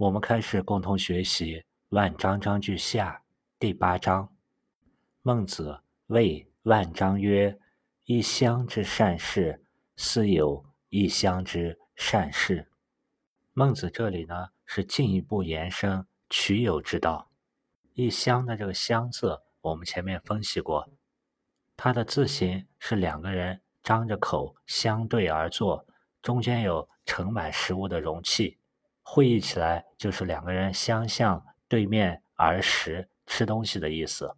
我们开始共同学习《万章章句下》第八章。孟子谓万章曰：“一乡之善事，斯有一乡之善事。”孟子这里呢是进一步延伸取有之道。一乡的这个“乡”字，我们前面分析过，它的字形是两个人张着口相对而坐，中间有盛满食物的容器。会意起来就是两个人相向对面而食吃东西的意思，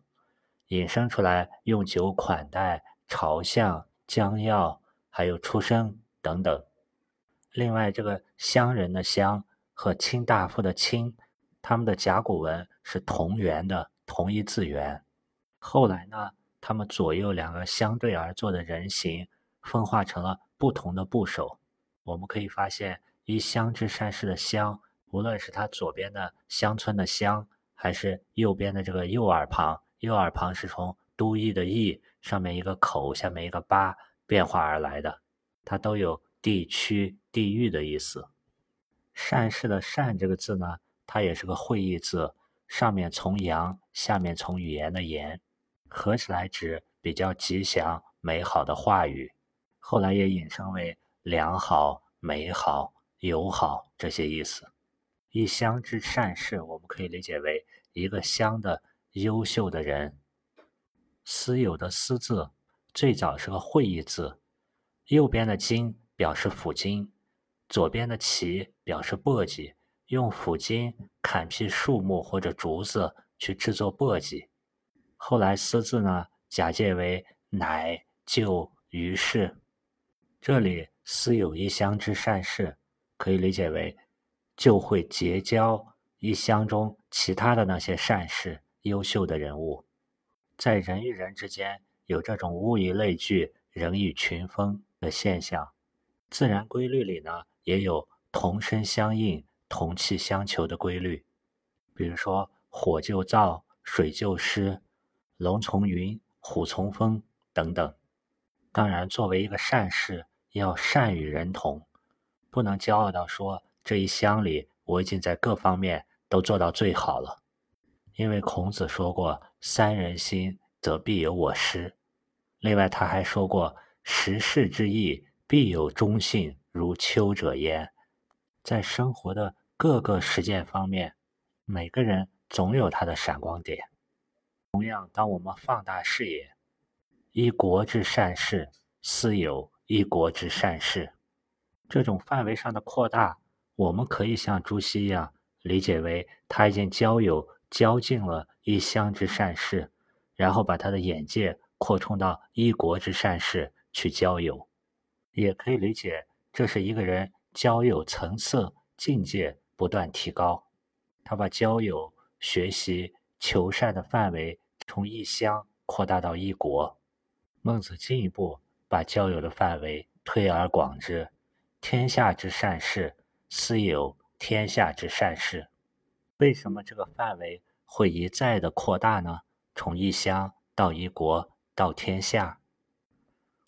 引申出来用酒款待、朝向、将要，还有出生等等。另外，这个乡人的乡和卿大夫的卿，他们的甲骨文是同源的，同一字源。后来呢，他们左右两个相对而坐的人形分化成了不同的部首。我们可以发现。一乡之善事的乡，无论是它左边的乡村的乡，还是右边的这个右耳旁，右耳旁是从都邑的邑上面一个口，下面一个八变化而来的，它都有地区、地域的意思。善事的善这个字呢，它也是个会意字，上面从阳，下面从语言的言，合起来指比较吉祥、美好的话语。后来也引申为良好、美好。友好这些意思，一乡之善事，我们可以理解为一个乡的优秀的人。私有的私字最早是个会意字，右边的金表示斧金，左边的齐表示簸箕，用斧金砍劈树木或者竹子去制作簸箕。后来私字呢，假借为乃就于是，这里私有一乡之善事。可以理解为，就会结交一乡中其他的那些善事、优秀的人物，在人与人之间有这种物以类聚、人以群分的现象。自然规律里呢，也有同声相应、同气相求的规律。比如说，火就燥，水就湿，龙从云，虎从风等等。当然，作为一个善事，要善与人同。不能骄傲到说这一乡里我已经在各方面都做到最好了，因为孔子说过“三人心，则必有我师”。另外他还说过“十世之意，必有忠信如丘者焉”。在生活的各个实践方面，每个人总有他的闪光点。同样，当我们放大视野，一国之善事，私有一国之善事。这种范围上的扩大，我们可以像朱熹一样理解为他已经交友交尽了一乡之善事，然后把他的眼界扩充到一国之善事去交友；也可以理解这是一个人交友层次境界不断提高，他把交友、学习、求善的范围从一乡扩大到一国。孟子进一步把交友的范围推而广之。天下之善事，斯有天下之善事。为什么这个范围会一再的扩大呢？从一乡到一国到天下。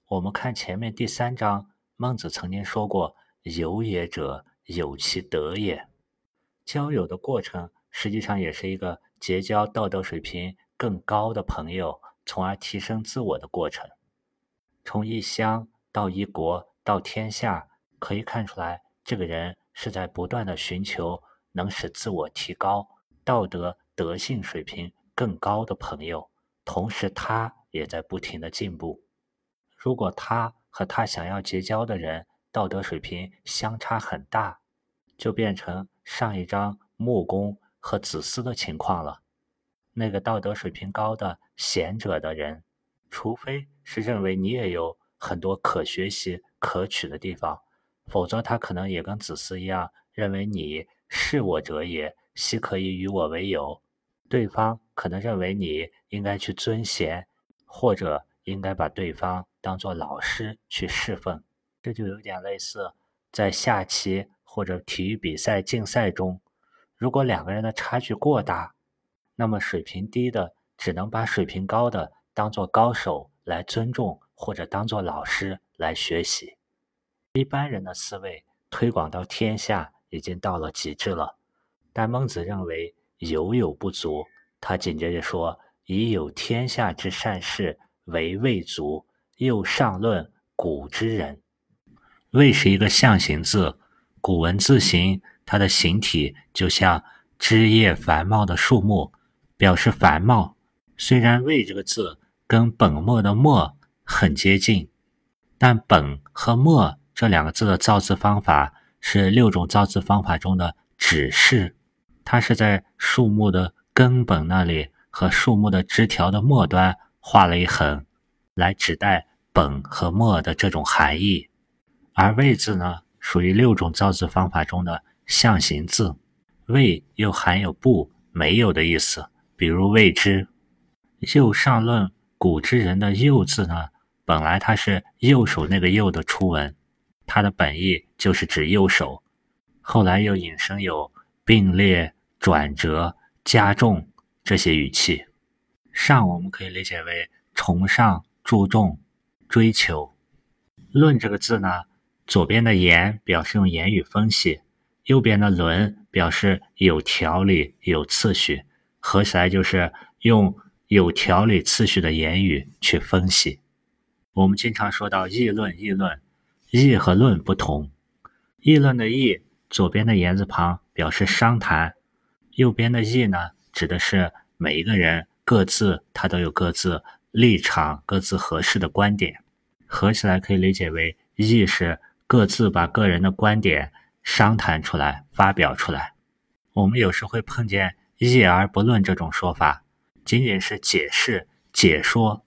我们看前面第三章，孟子曾经说过：“友也者，有其德也。”交友的过程实际上也是一个结交道德水平更高的朋友，从而提升自我的过程。从一乡到一国到天下。可以看出来，这个人是在不断的寻求能使自我提高、道德德性水平更高的朋友，同时他也在不停的进步。如果他和他想要结交的人道德水平相差很大，就变成上一章木工和子思的情况了。那个道德水平高的贤者的人，除非是认为你也有很多可学习、可取的地方。否则，他可能也跟子思一样，认为你是我者也，奚可以与我为友？对方可能认为你应该去尊贤，或者应该把对方当做老师去侍奉。这就有点类似在下棋或者体育比赛竞赛中，如果两个人的差距过大，那么水平低的只能把水平高的当做高手来尊重，或者当做老师来学习。一般人的思维推广到天下已经到了极致了，但孟子认为犹有不足，他紧接着说：“以有天下之善事为未足，又上论古之人。”未是一个象形字，古文字形，它的形体就像枝叶繁茂的树木，表示繁茂。虽然魏这个字跟本末的末很接近，但本和末这两个字的造字方法是六种造字方法中的指示，它是在树木的根本那里和树木的枝条的末端画了一横，来指代本和末的这种含义。而魏字呢，属于六种造字方法中的象形字，魏又含有不、没有的意思。比如未知，右上论古之人的右字呢，本来它是右手那个右的初文，它的本意就是指右手，后来又引申有并列、转折、加重这些语气。上我们可以理解为崇尚、注重、追求。论这个字呢？左边的言表示用言语分析，右边的论表示有条理、有次序，合起来就是用有条理、次序的言语去分析。我们经常说到议论，议论，议和论不同。议论的议，左边的言字旁表示商谈，右边的议呢，指的是每一个人各自他都有各自立场、各自合适的观点，合起来可以理解为议是。各自把个人的观点商谈出来，发表出来。我们有时会碰见“议而不论”这种说法，仅仅是解释、解说，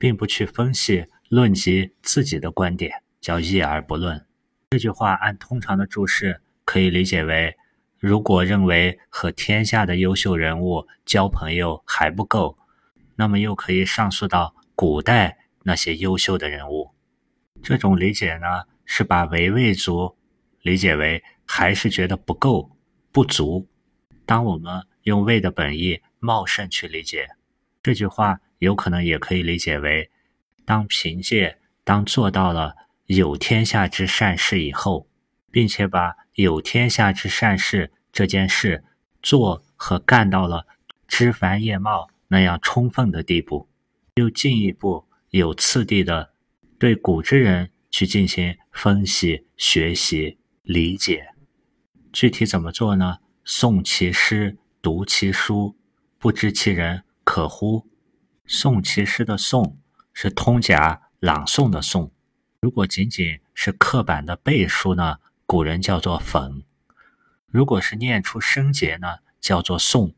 并不去分析、论及自己的观点，叫“议而不论”。这句话按通常的注释可以理解为：如果认为和天下的优秀人物交朋友还不够，那么又可以上溯到古代那些优秀的人物。这种理解呢？是把为未足理解为还是觉得不够不足。当我们用魏的本意茂盛去理解这句话，有可能也可以理解为：当凭借当做到了有天下之善事以后，并且把有天下之善事这件事做和干到了枝繁叶茂那样充分的地步，又进一步有次第的对古之人。去进行分析、学习、理解，具体怎么做呢？诵其诗，读其书，不知其人可乎？诵其诗的诵是通假朗诵的诵，如果仅仅是刻板的背书呢？古人叫做讽；如果是念出声节呢，叫做诵。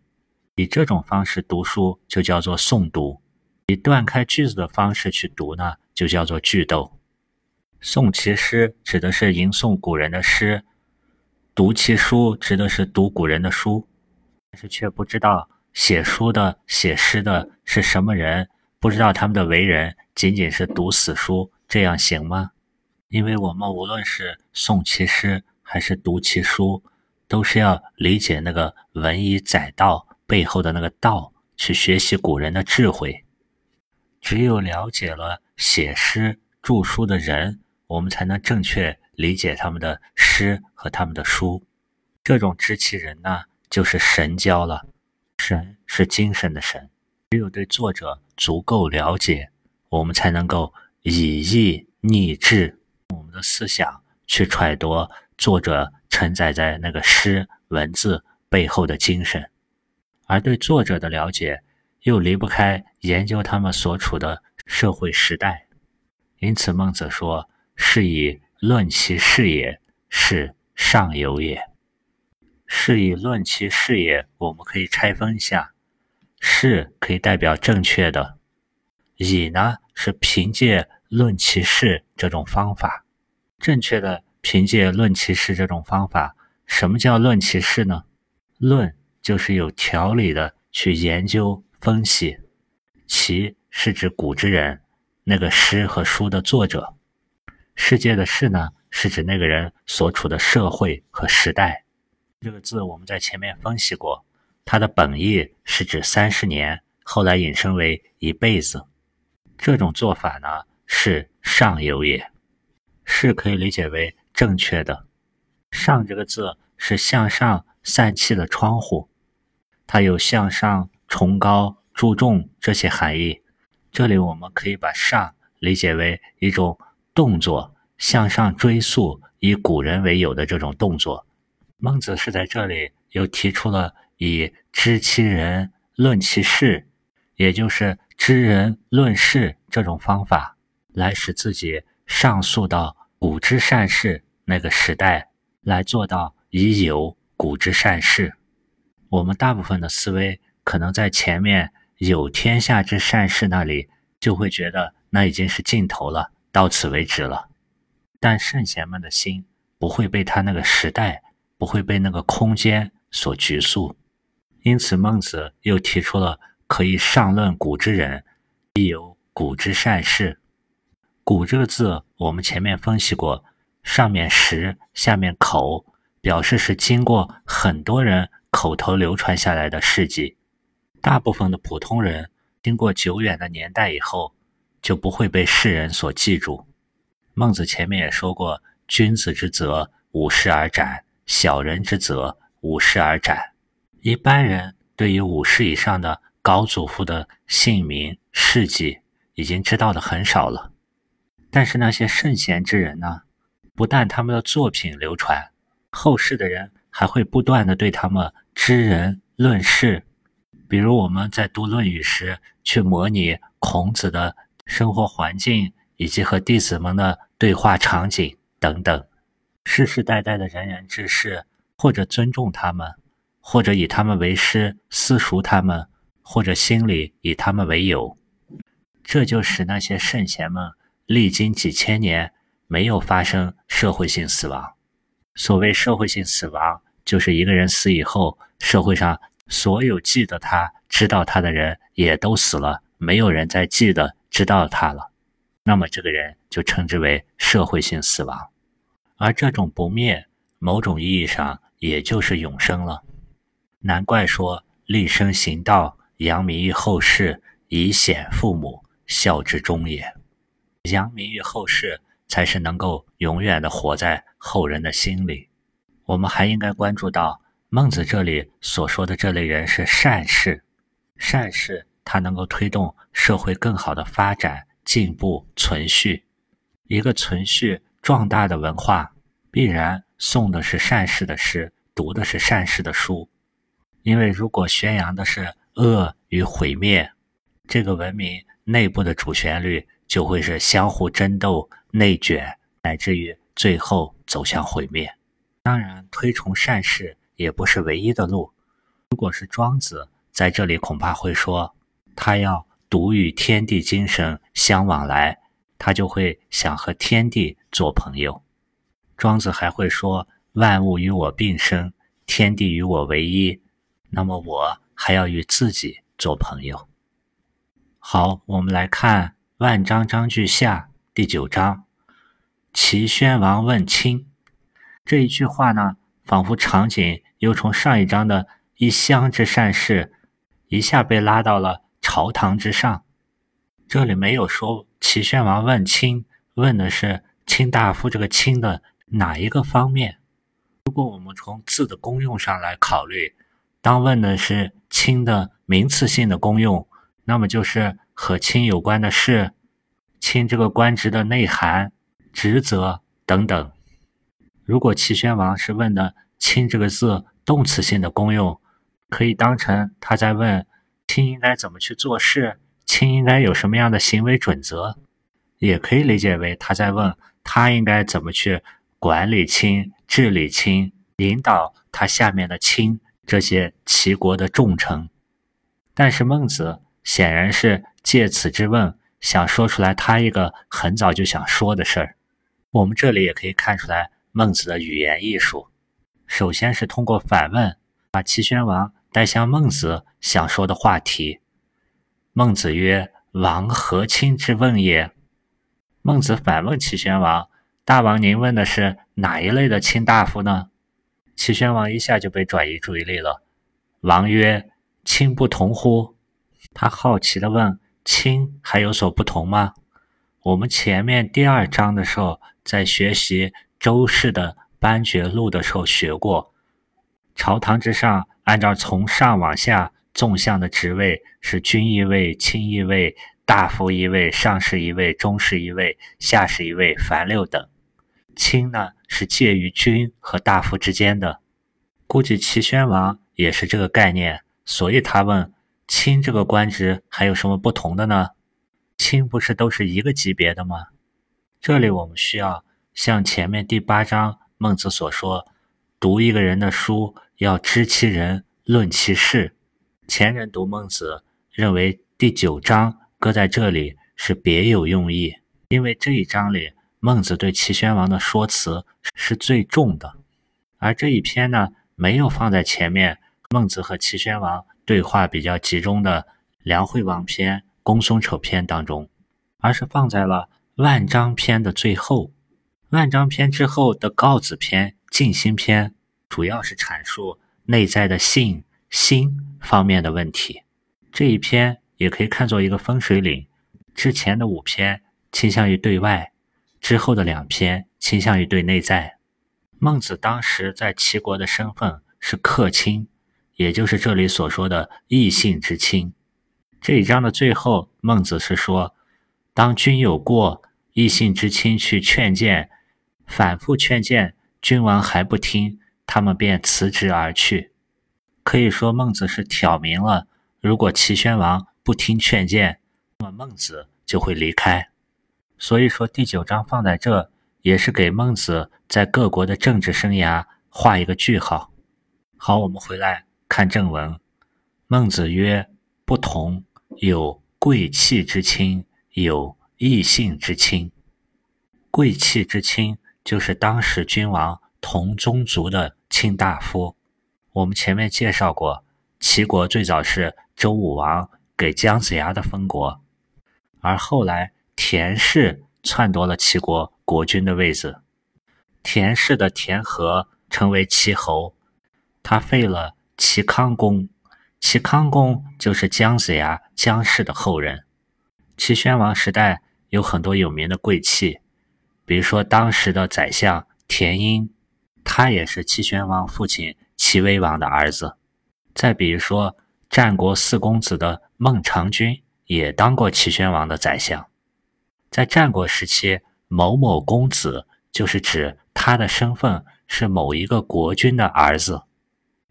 以这种方式读书就叫做诵读；以断开句子的方式去读呢，就叫做句读。诵其诗指的是吟诵古人的诗，读其书指的是读古人的书，但是却不知道写书的、写诗的是什么人，不知道他们的为人，仅仅是读死书，这样行吗？因为我们无论是诵其诗还是读其书，都是要理解那个文以载道背后的那个道，去学习古人的智慧。只有了解了写诗著书的人。我们才能正确理解他们的诗和他们的书。这种知其人呢，就是神交了。神是精神的神，只有对作者足够了解，我们才能够以意逆志，我们的思想去揣度作者承载在那个诗文字背后的精神。而对作者的了解，又离不开研究他们所处的社会时代。因此，孟子说。是以论其事也，是上游也。是以论其事也，我们可以拆分一下，是可以代表正确的，以呢是凭借论其事这种方法，正确的凭借论其事这种方法。什么叫论其事呢？论就是有条理的去研究分析，其是指古之人，那个诗和书的作者。世界的“世”呢，是指那个人所处的社会和时代。这个字我们在前面分析过，它的本意是指三十年，后来引申为一辈子。这种做法呢，是上游也，是可以理解为正确的。上这个字是向上散气的窗户，它有向上、崇高、注重这些含义。这里我们可以把“上”理解为一种动作，向上追溯以古人为友的这种动作。孟子是在这里又提出了以知其人论其事，也就是知人论事这种方法，来使自己上溯到古之善事那个时代，来做到以有古之善事。我们大部分的思维可能在前面。有天下之善事，那里就会觉得那已经是尽头了，到此为止了。但圣贤们的心不会被他那个时代，不会被那个空间所拘束。因此，孟子又提出了可以上论古之人，亦有古之善事。古这个字，我们前面分析过，上面实，下面口，表示是经过很多人口头流传下来的事迹。大部分的普通人经过久远的年代以后，就不会被世人所记住。孟子前面也说过：“君子之泽，五世而斩；小人之泽，五世而斩。”一般人对于五世以上的高祖父的姓名事迹已经知道的很少了。但是那些圣贤之人呢？不但他们的作品流传，后世的人还会不断的对他们知人论事。比如我们在读《论语》时，去模拟孔子的生活环境，以及和弟子们的对话场景等等，世世代代的仁人志士，或者尊重他们，或者以他们为师，私塾他们，或者心里以他们为友，这就使那些圣贤们历经几千年没有发生社会性死亡。所谓社会性死亡，就是一个人死以后，社会上。所有记得他、知道他的人也都死了，没有人再记得、知道他了。那么这个人就称之为社会性死亡。而这种不灭，某种意义上也就是永生了。难怪说立身行道，扬名于后世，以显父母，孝之终也。扬名于后世，才是能够永远的活在后人的心里。我们还应该关注到。孟子这里所说的这类人是善事，善事它能够推动社会更好的发展、进步、存续。一个存续壮大的文化，必然诵的是善事的诗，读的是善事的书。因为如果宣扬的是恶与毁灭，这个文明内部的主旋律就会是相互争斗、内卷，乃至于最后走向毁灭。当然，推崇善事。也不是唯一的路。如果是庄子在这里，恐怕会说他要独与天地精神相往来，他就会想和天地做朋友。庄子还会说：“万物与我并生，天地与我为一。”那么我还要与自己做朋友。好，我们来看《万章章句下》第九章：“齐宣王问亲。”这一句话呢，仿佛场景。又从上一章的一乡之善事，一下被拉到了朝堂之上。这里没有说齐宣王问卿，问的是卿大夫这个卿的哪一个方面？如果我们从字的功用上来考虑，当问的是卿的名词性的功用，那么就是和亲有关的事，亲这个官职的内涵、职责等等。如果齐宣王是问的。亲这个字动词性的功用，可以当成他在问亲应该怎么去做事，亲应该有什么样的行为准则，也可以理解为他在问他应该怎么去管理亲、治理亲、引导他下面的亲这些齐国的重臣。但是孟子显然是借此之问，想说出来他一个很早就想说的事儿。我们这里也可以看出来孟子的语言艺术。首先是通过反问，把齐宣王带向孟子想说的话题。孟子曰：“王何亲之问也？”孟子反问齐宣王：“大王，您问的是哪一类的卿大夫呢？”齐宣王一下就被转移注意力了。王曰：“卿不同乎？”他好奇地问：“卿还有所不同吗？”我们前面第二章的时候在学习周氏的。班爵录的时候学过，朝堂之上，按照从上往下纵向的职位是君一位、卿一位、大夫一位、上士一位、中士一位、下士一位、凡六等。卿呢是介于君和大夫之间的，估计齐宣王也是这个概念，所以他问卿这个官职还有什么不同的呢？卿不是都是一个级别的吗？这里我们需要像前面第八章孟子所说，读一个人的书。要知其人，论其事。前人读孟子，认为第九章搁在这里是别有用意，因为这一章里孟子对齐宣王的说辞是最重的，而这一篇呢没有放在前面。孟子和齐宣王对话比较集中的《梁惠王篇》《公孙丑篇》当中，而是放在了万章篇的最后。万章篇之后的告子篇、静心篇。主要是阐述内在的性、心方面的问题。这一篇也可以看作一个分水岭。之前的五篇倾向于对外，之后的两篇倾向于对内在。孟子当时在齐国的身份是客卿，也就是这里所说的异姓之亲。这一章的最后，孟子是说：当君有过，异姓之亲去劝谏，反复劝谏，君王还不听。他们便辞职而去。可以说，孟子是挑明了，如果齐宣王不听劝谏，那么孟子就会离开。所以说，第九章放在这，也是给孟子在各国的政治生涯画一个句号。好，我们回来看正文。孟子曰：“不同，有贵戚之亲，有异姓之亲。贵戚之亲，就是当时君王。”同宗族的卿大夫，我们前面介绍过，齐国最早是周武王给姜子牙的封国，而后来田氏篡夺了齐国国君的位子，田氏的田和成为齐侯，他废了齐康公，齐康公就是姜子牙姜氏的后人。齐宣王时代有很多有名的贵戚，比如说当时的宰相田婴。他也是齐宣王父亲齐威王的儿子。再比如说，战国四公子的孟尝君也当过齐宣王的宰相。在战国时期，某某公子就是指他的身份是某一个国君的儿子，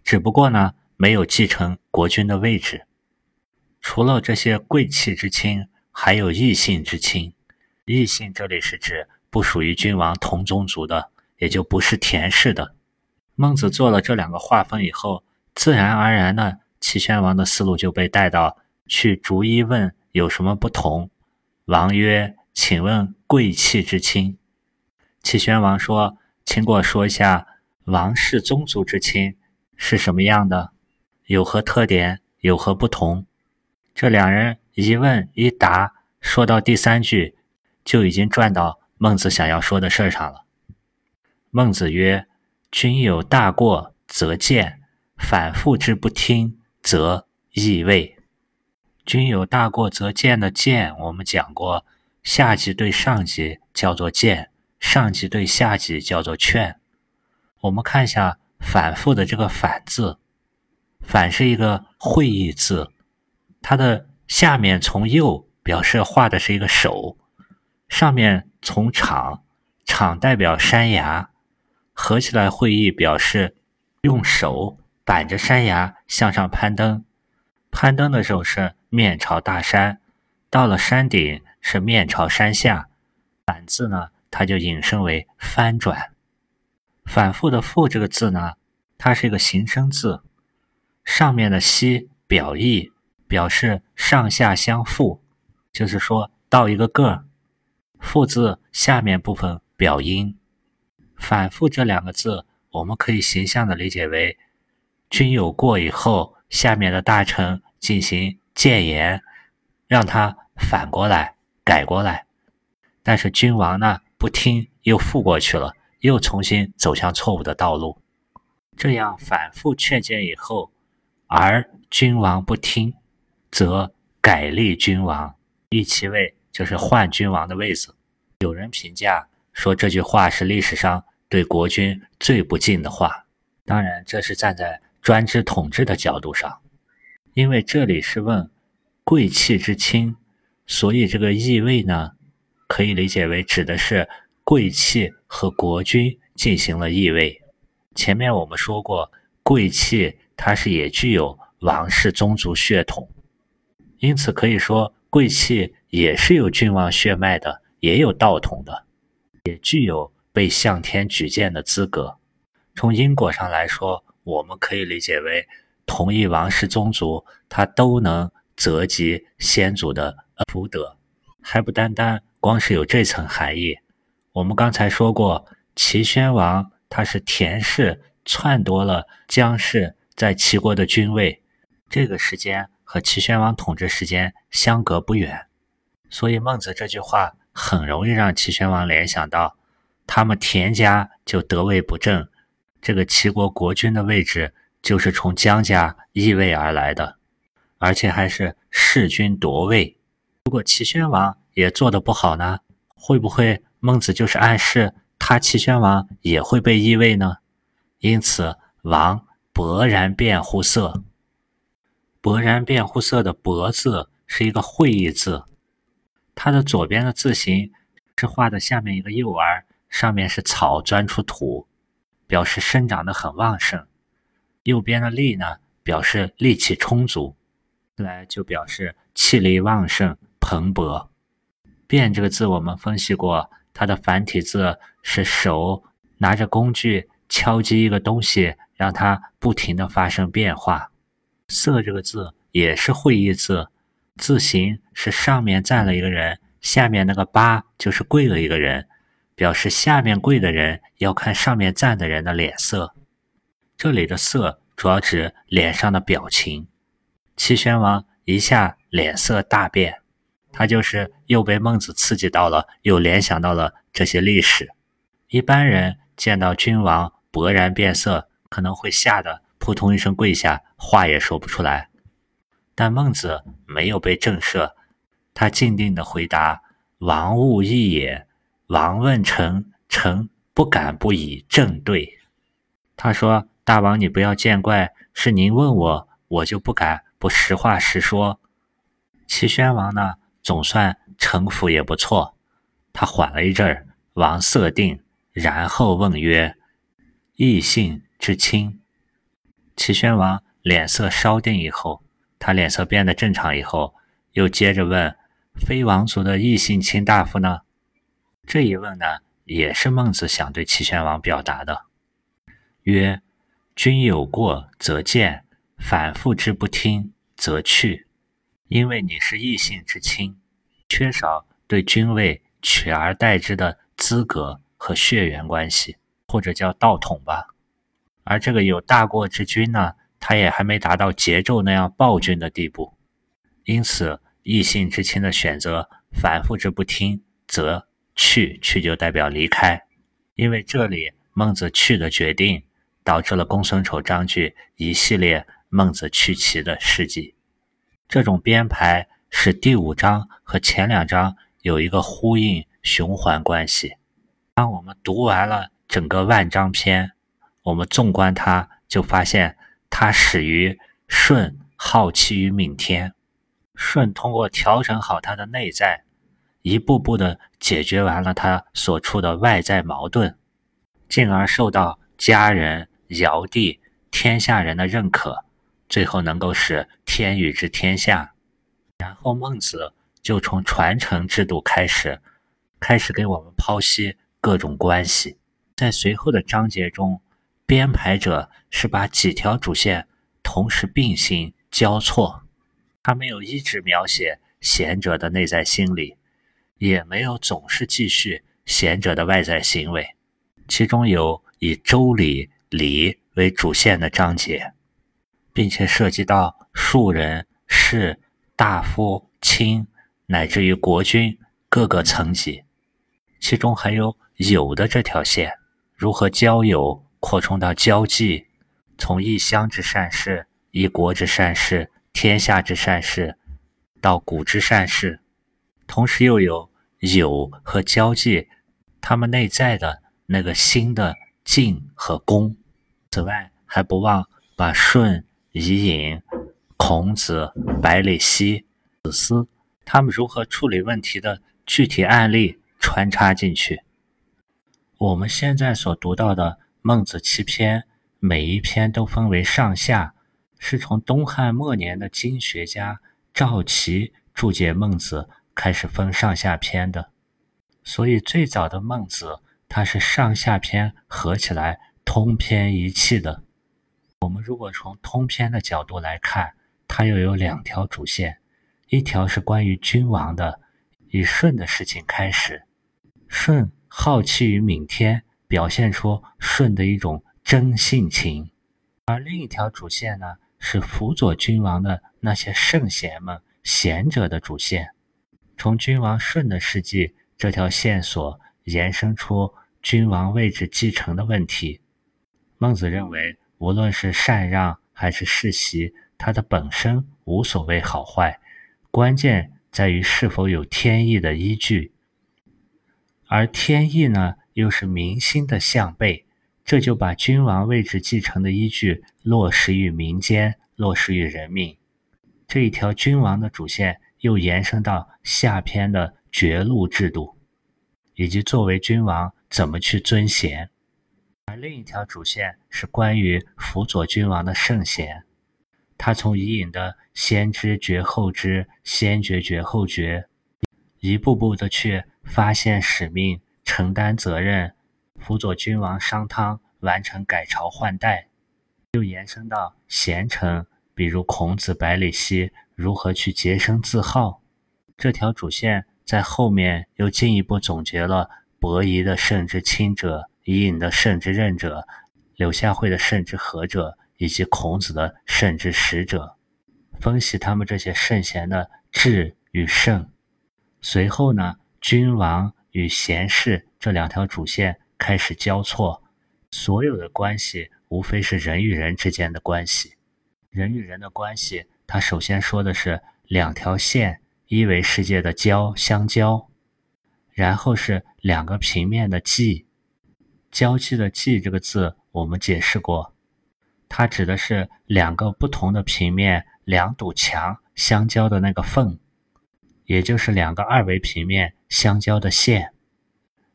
只不过呢，没有继承国君的位置。除了这些贵戚之亲，还有异姓之亲。异姓这里是指不属于君王同宗族的。也就不是田氏的。孟子做了这两个划分以后，自然而然呢，齐宣王的思路就被带到去逐一问有什么不同。王曰：“请问贵戚之亲。”齐宣王说：“请给我说一下王氏宗族之亲是什么样的，有何特点，有何不同？”这两人一问一答，说到第三句，就已经转到孟子想要说的事儿上了。孟子曰：“君有大过，则谏；反复之不听，则易位。君有大过，则谏的谏，我们讲过，下级对上级叫做谏，上级对下级叫做劝。我们看一下‘反复’的这个‘反’字，‘反’是一个会意字，它的下面从右表示画的是一个手，上面从场，场代表山崖。”合起来会意表示用手板着山崖向上攀登，攀登的时候是面朝大山，到了山顶是面朝山下。反字呢，它就引申为翻转。反复的复这个字呢，它是一个形声字，上面的西表意，表示上下相复，就是说到一个个儿。复字下面部分表音。反复这两个字，我们可以形象的理解为，君有过以后，下面的大臣进行谏言，让他反过来改过来，但是君王呢不听，又复过去了，又重新走向错误的道路。这样反复劝谏以后，而君王不听，则改立君王，立其位，就是换君王的位子。有人评价。说这句话是历史上对国君最不敬的话。当然，这是站在专制统治的角度上，因为这里是问贵气之轻，所以这个易位呢，可以理解为指的是贵气和国君进行了易位。前面我们说过，贵气它是也具有王室宗族血统，因此可以说贵气也是有君王血脉的，也有道统的，也具有被向天举荐的资格。从因果上来说，我们可以理解为同一王室宗族，他都能泽及先祖的福德，还不单单光是有这层含义。我们刚才说过，齐宣王。他是田氏篡夺了姜氏在齐国的君位，这个时间和齐宣王统治时间相隔不远，所以孟子这句话很容易让齐宣王联想到，他们田家就得位不正，这个齐国国君的位置就是从姜家易位而来的，而且还是弑君夺位。如果齐宣王也做得不好呢，会不会孟子就是暗示？他齐宣王也会被易位呢，因此王勃然变乎色。勃然变乎色的“勃”字是一个会意字，它的左边的字形是画的下面一个幼儿，上面是草钻出土，表示生长的很旺盛。右边的“力”呢，表示力气充足，来就表示气力旺盛、蓬勃。变这个字我们分析过。它的繁体字是手拿着工具敲击一个东西，让它不停的发生变化。色这个字也是会意字，字形是上面站了一个人，下面那个八就是跪了一个人，表示下面跪的人要看上面站的人的脸色。这里的色主要指脸上的表情。齐宣王一下脸色大变。他就是又被孟子刺激到了，又联想到了这些历史。一般人见到君王勃然变色，可能会吓得扑通一声跪下，话也说不出来。但孟子没有被震慑，他静定地回答：“王勿异也。王问臣，臣不敢不以正对。”他说：“大王，你不要见怪，是您问我，我就不敢不实话实说。”齐宣王呢？总算城府也不错，他缓了一阵儿，王色定，然后问曰：“异姓之亲？”齐宣王脸色稍定以后，他脸色变得正常以后，又接着问：“非王族的异姓卿大夫呢？”这一问呢，也是孟子想对齐宣王表达的，曰：“君有过则谏，反复之不听，则去。”因为你是异姓之亲，缺少对君位取而代之的资格和血缘关系，或者叫道统吧。而这个有大过之君呢，他也还没达到桀纣那样暴君的地步，因此异姓之亲的选择反复之不听，则去去就代表离开。因为这里孟子去的决定，导致了公孙丑章句一系列孟子去齐的事迹。这种编排使第五章和前两章有一个呼应循环关系。当我们读完了整个万章篇，我们纵观它，就发现它始于舜好奇于闵天，舜通过调整好他的内在，一步步的解决完了他所处的外在矛盾，进而受到家人、尧帝、天下人的认可。最后能够使天与之天下，然后孟子就从传承制度开始，开始给我们剖析各种关系。在随后的章节中，编排者是把几条主线同时并行交错，他没有一直描写贤者的内在心理，也没有总是继续贤者的外在行为。其中有以周礼礼为主线的章节。并且涉及到庶人、士、大夫、卿，乃至于国君各个层级，其中还有友的这条线，如何交友扩充到交际，从一乡之善事、一国之善事、天下之善事，到古之善事，同时又有友和交际，他们内在的那个新的敬和恭。此外，还不忘。把舜、伊尹、孔子、百里奚、子思他们如何处理问题的具体案例穿插进去。我们现在所读到的《孟子》七篇，每一篇都分为上下，是从东汉末年的经学家赵岐注解《孟子》开始分上下篇的。所以，最早的《孟子》它是上下篇合起来通篇一气的。我们如果从通篇的角度来看，它又有两条主线，一条是关于君王的，以舜的事情开始，舜好气于民天，表现出舜的一种真性情；而另一条主线呢，是辅佐君王的那些圣贤们、贤者的主线，从君王舜的事迹。这条线索延伸出君王位置继承的问题。孟子认为，无论是禅让还是世袭，它的本身无所谓好坏，关键在于是否有天意的依据。而天意呢，又是民心的向背，这就把君王位置继承的依据落实于民间，落实于人民。这一条君王的主线又延伸到下篇的。爵禄制度，以及作为君王怎么去尊贤，另一条主线是关于辅佐君王的圣贤。他从伊尹的先知绝后知，先觉绝后觉，一步步的去发现使命，承担责任，辅佐君王商汤完成改朝换代，又延伸到贤臣，比如孔子、百里奚如何去洁身自好。这条主线。在后面又进一步总结了伯夷的圣之亲者、伊尹的圣之任者、柳下惠的圣之和者，以及孔子的圣之使者，分析他们这些圣贤的智与圣。随后呢，君王与贤士这两条主线开始交错，所有的关系无非是人与人之间的关系。人与人的关系，他首先说的是两条线。一为世界的交相交，然后是两个平面的际，交际的际这个字我们解释过，它指的是两个不同的平面两堵墙相交的那个缝，也就是两个二维平面相交的线。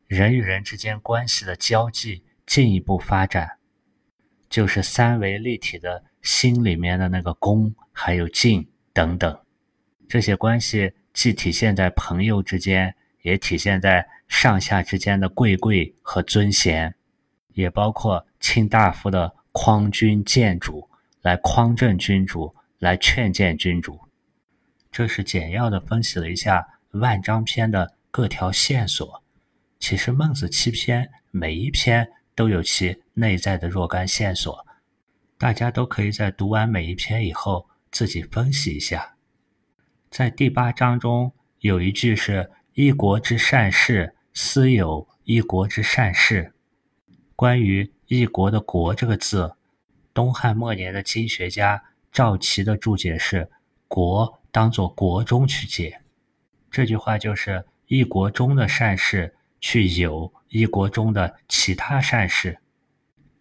人与人之间关系的交际进一步发展，就是三维立体的心里面的那个宫，还有镜等等。这些关系既体现在朋友之间，也体现在上下之间的贵贵和尊贤，也包括卿大夫的匡君谏主，来匡正君主，来劝谏君主。这是简要的分析了一下万章篇的各条线索。其实孟子七篇每一篇都有其内在的若干线索，大家都可以在读完每一篇以后自己分析一下。在第八章中有一句是“一国之善事，斯有一国之善事”。关于“一国”的“国”这个字，东汉末年的经学家赵岐的注解是“国”当作“国中”去解。这句话就是一国中的善事去有一国中的其他善事。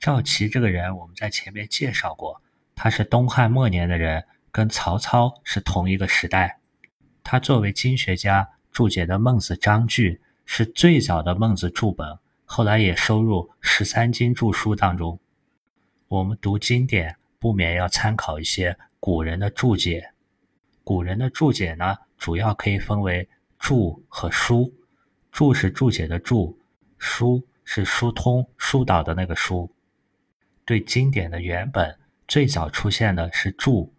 赵岐这个人我们在前面介绍过，他是东汉末年的人，跟曹操是同一个时代。他作为经学家注解的《孟子章句》是最早的孟子注本，后来也收入十三经注书当中。我们读经典不免要参考一些古人的注解。古人的注解呢，主要可以分为注和疏。注是注解的注，疏是疏通疏导的那个疏。对经典的原本，最早出现的是注，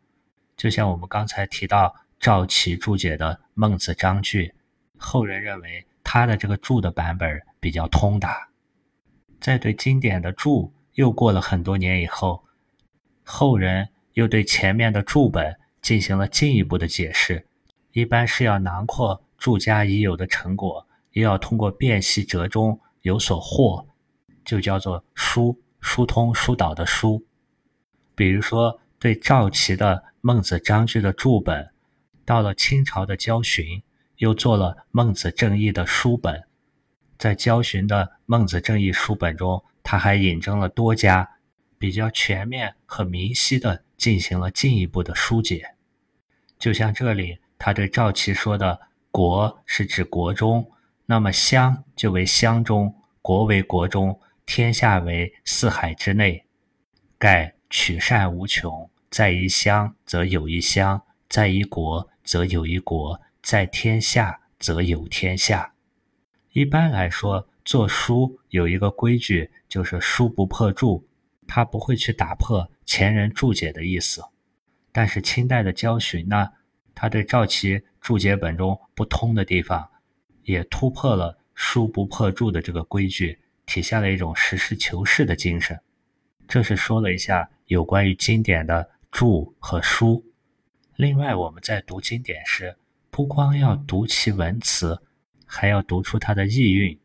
就像我们刚才提到。赵岐注解的《孟子章句》，后人认为他的这个注的版本比较通达。在对经典的注又过了很多年以后，后人又对前面的注本进行了进一步的解释，一般是要囊括注家已有的成果，又要通过辨析折中有所获，就叫做疏疏通疏导的疏。比如说，对赵岐的《孟子章句》的注本。到了清朝的焦循，又做了《孟子正义》的书本。在焦循的《孟子正义》书本中，他还引证了多家比较全面和明晰的进行了进一步的疏解。就像这里，他对赵齐说的“国”是指国中，那么乡就为乡中，国为国中，天下为四海之内。盖取善无穷，在一乡则有一乡，在一国则有一国，在天下则有天下。一般来说，做书有一个规矩，就是书不破注，他不会去打破前人注解的意思。但是清代的焦循呢？他对赵齐注解本中不通的地方，也突破了“书不破注”的这个规矩，体现了一种实事求是的精神。这是说了一下有关于经典的注和书。另外，我们在读经典时，不光要读其文词，还要读出它的意蕴。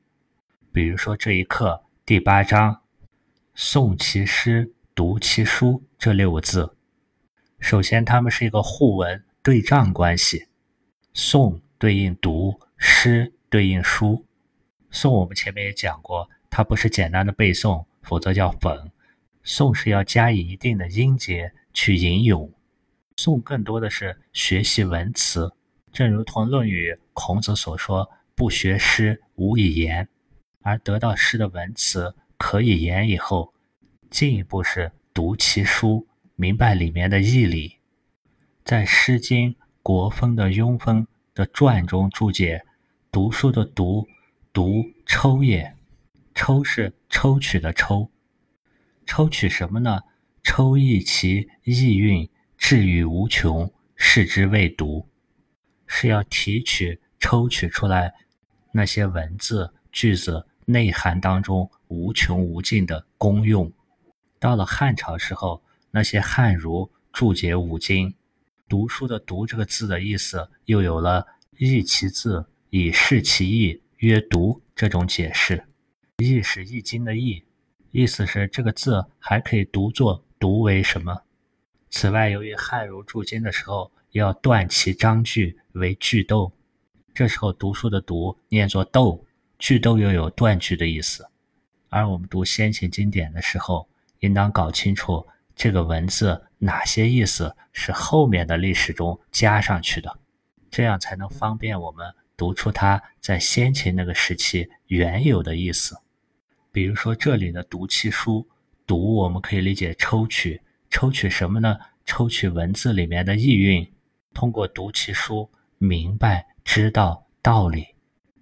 比如说这一课第八章“诵其诗，读其书”这六个字，首先它们是一个互文。对仗关系，诵对应读，诗对应书。诵我们前面也讲过，它不是简单的背诵，否则叫讽。诵是要加以一定的音节去吟咏，诵更多的是学习文词。正如同《论语》孔子所说：“不学诗，无以言。”而得到诗的文词可以言以后，进一步是读其书，明白里面的义理。在《诗经·国风》的庸风的传中注解，读书的读，读抽也。抽是抽取的抽，抽取什么呢？抽益其意蕴，至于无穷，视之谓读。是要提取、抽取出来那些文字句子内涵当中无穷无尽的功用。到了汉朝时候，那些汉儒注解五经。读书的“读”这个字的意思，又有了“译其字，以示其意，曰读”这种解释。“译”是《易经》的“易”，意思是这个字还可以读作“读”为什么？此外，由于汉儒注经的时候要断其章句为句斗，这时候读书的“读”念作“斗”，句斗又有断句的意思。而我们读先秦经典的时候，应当搞清楚。这个文字哪些意思是后面的历史中加上去的，这样才能方便我们读出它在先秦那个时期原有的意思。比如说这里的“读其书”，“读”我们可以理解抽取，抽取什么呢？抽取文字里面的意蕴，通过读其书明白知道道理。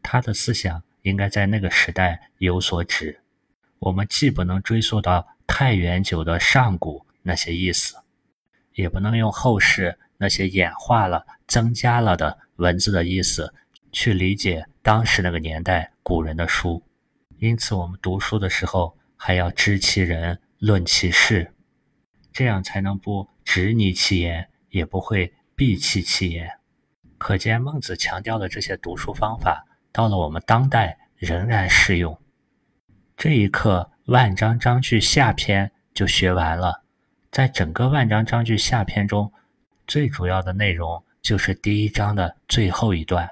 他的思想应该在那个时代有所指。我们既不能追溯到。太原久的上古那些意思，也不能用后世那些演化了、增加了的文字的意思去理解当时那个年代古人的书。因此，我们读书的时候还要知其人、论其事，这样才能不执泥其言，也不会闭弃其言。可见，孟子强调的这些读书方法，到了我们当代仍然适用。这一课。万章章句下篇就学完了，在整个万章章句下篇中，最主要的内容就是第一章的最后一段，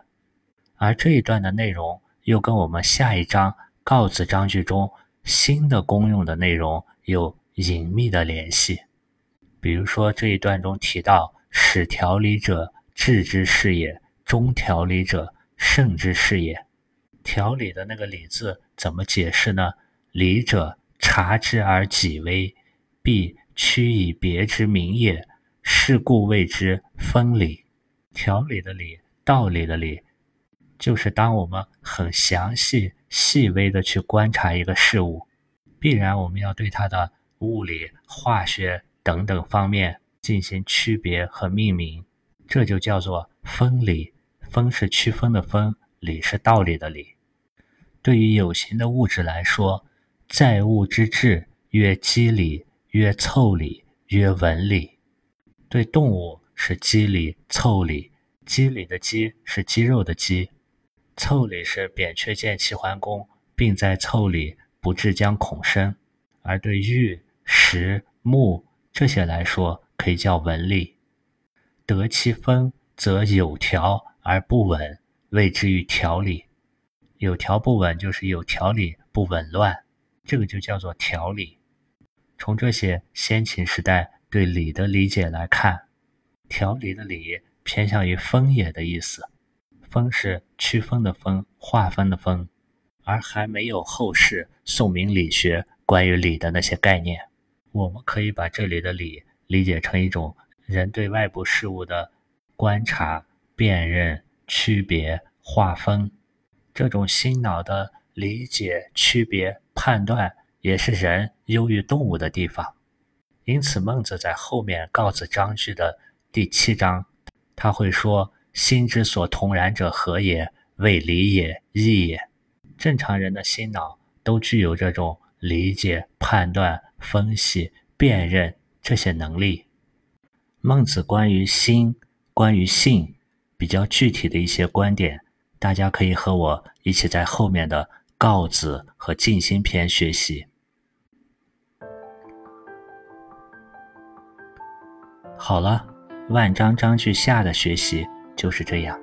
而这一段的内容又跟我们下一章告子章句中新的功用的内容有隐秘的联系。比如说这一段中提到“使调理者，治之事也；中调理者，胜之事也。”调理的那个“理”字怎么解释呢？理者，察之而己微，必趋以别之名也。是故谓之分理。调理的理，道理的理，就是当我们很详细、细微的去观察一个事物，必然我们要对它的物理、化学等等方面进行区别和命名，这就叫做分理。分是区分的分，理是道理的理。对于有形的物质来说，在物之质，曰肌理，曰凑理，曰纹理。对动物是肌理、凑理。肌理的肌是肌肉的肌，凑理是扁鹊见齐桓公，并在凑理不至将恐生。而对玉、石、木这些来说，可以叫纹理。得其分，则有条而不紊，谓之于条理。有条不紊，就是有条理不紊乱。这个就叫做条理。从这些先秦时代对礼的理解来看，条理的理偏向于分野的意思，分是区分的分，划分的分，而还没有后世宋明理学关于礼的那些概念。我们可以把这里的礼理解成一种人对外部事物的观察、辨认、区别、划分，这种心脑的理解、区别、判断。也是人优于动物的地方，因此孟子在后面告子章句的第七章，他会说：“心之所同然者何也？为理也，义也。”正常人的心脑都具有这种理解、判断、分析、辨认这些能力。孟子关于心、关于性比较具体的一些观点，大家可以和我一起在后面的告子和静心篇学习。好了，万章章句下的学习就是这样。